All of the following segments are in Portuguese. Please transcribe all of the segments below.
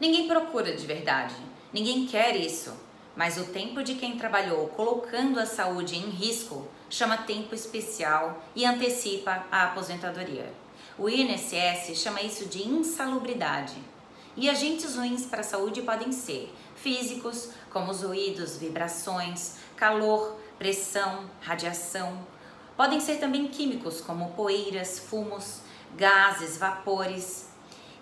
Ninguém procura de verdade, ninguém quer isso, mas o tempo de quem trabalhou colocando a saúde em risco chama tempo especial e antecipa a aposentadoria. O INSS chama isso de insalubridade. E agentes ruins para a saúde podem ser físicos, como os ruídos, vibrações, calor, pressão, radiação. Podem ser também químicos, como poeiras, fumos, gases, vapores,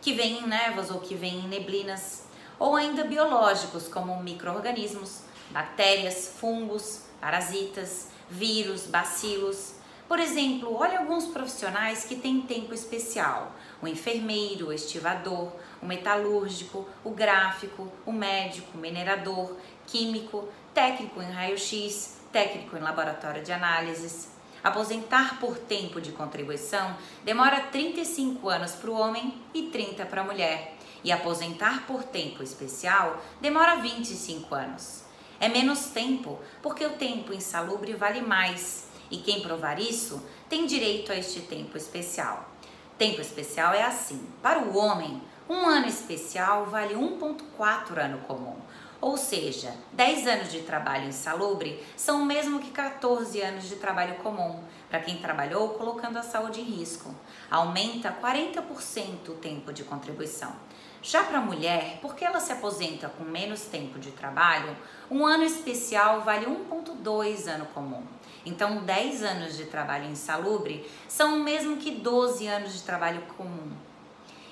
que vêm em névoas ou que vêm em neblinas. Ou ainda biológicos, como micro-organismos, bactérias, fungos, parasitas, vírus, bacilos. Por exemplo, olha alguns profissionais que têm tempo especial: o enfermeiro, o estivador, o metalúrgico, o gráfico, o médico, o minerador, químico, técnico em raio-x, técnico em laboratório de análises. Aposentar por tempo de contribuição demora 35 anos para o homem e 30 para a mulher. E aposentar por tempo especial demora 25 anos. É menos tempo, porque o tempo insalubre vale mais. E quem provar isso tem direito a este tempo especial. Tempo especial é assim: para o homem, um ano especial vale 1,4 ano comum. Ou seja, 10 anos de trabalho insalubre são o mesmo que 14 anos de trabalho comum, para quem trabalhou colocando a saúde em risco. Aumenta 40% o tempo de contribuição. Já para a mulher, porque ela se aposenta com menos tempo de trabalho, um ano especial vale 1,2 ano comum. Então, 10 anos de trabalho insalubre são o mesmo que 12 anos de trabalho comum.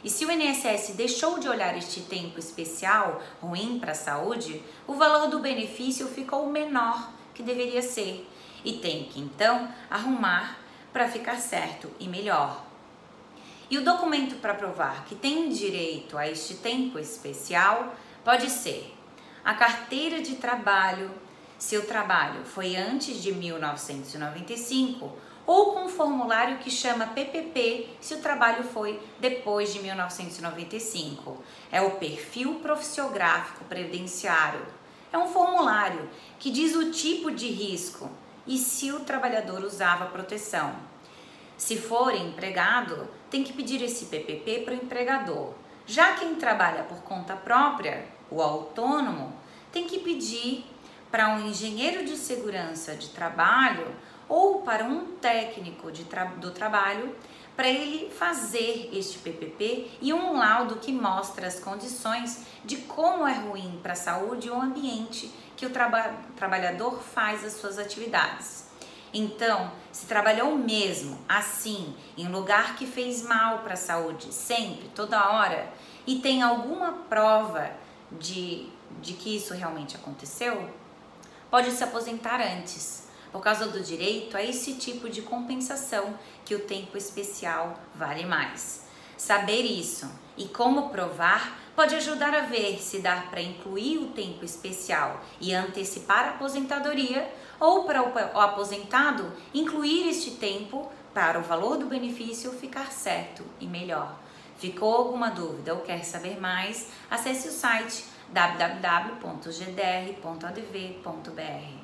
E se o INSS deixou de olhar este tempo especial ruim para a saúde, o valor do benefício ficou menor que deveria ser e tem que então arrumar para ficar certo e melhor. E o documento para provar que tem direito a este tempo especial pode ser a carteira de trabalho, se o trabalho foi antes de 1995, ou com um formulário que chama PPP, se o trabalho foi depois de 1995. É o perfil profissiográfico previdenciário. É um formulário que diz o tipo de risco e se o trabalhador usava proteção. Se for empregado, tem que pedir esse PPP para o empregador. Já quem trabalha por conta própria, o autônomo, tem que pedir para um engenheiro de segurança de trabalho ou para um técnico tra do trabalho para ele fazer este PPP e um laudo que mostra as condições de como é ruim para a saúde o ambiente que o traba trabalhador faz as suas atividades. Então, se trabalhou mesmo assim, em lugar que fez mal para a saúde, sempre, toda hora, e tem alguma prova de, de que isso realmente aconteceu, pode se aposentar antes, por causa do direito a esse tipo de compensação que o tempo especial vale mais. Saber isso e como provar pode ajudar a ver se dá para incluir o tempo especial e antecipar a aposentadoria ou para o aposentado incluir este tempo para o valor do benefício ficar certo e melhor. Ficou alguma dúvida ou quer saber mais? Acesse o site www.gdr.adv.br.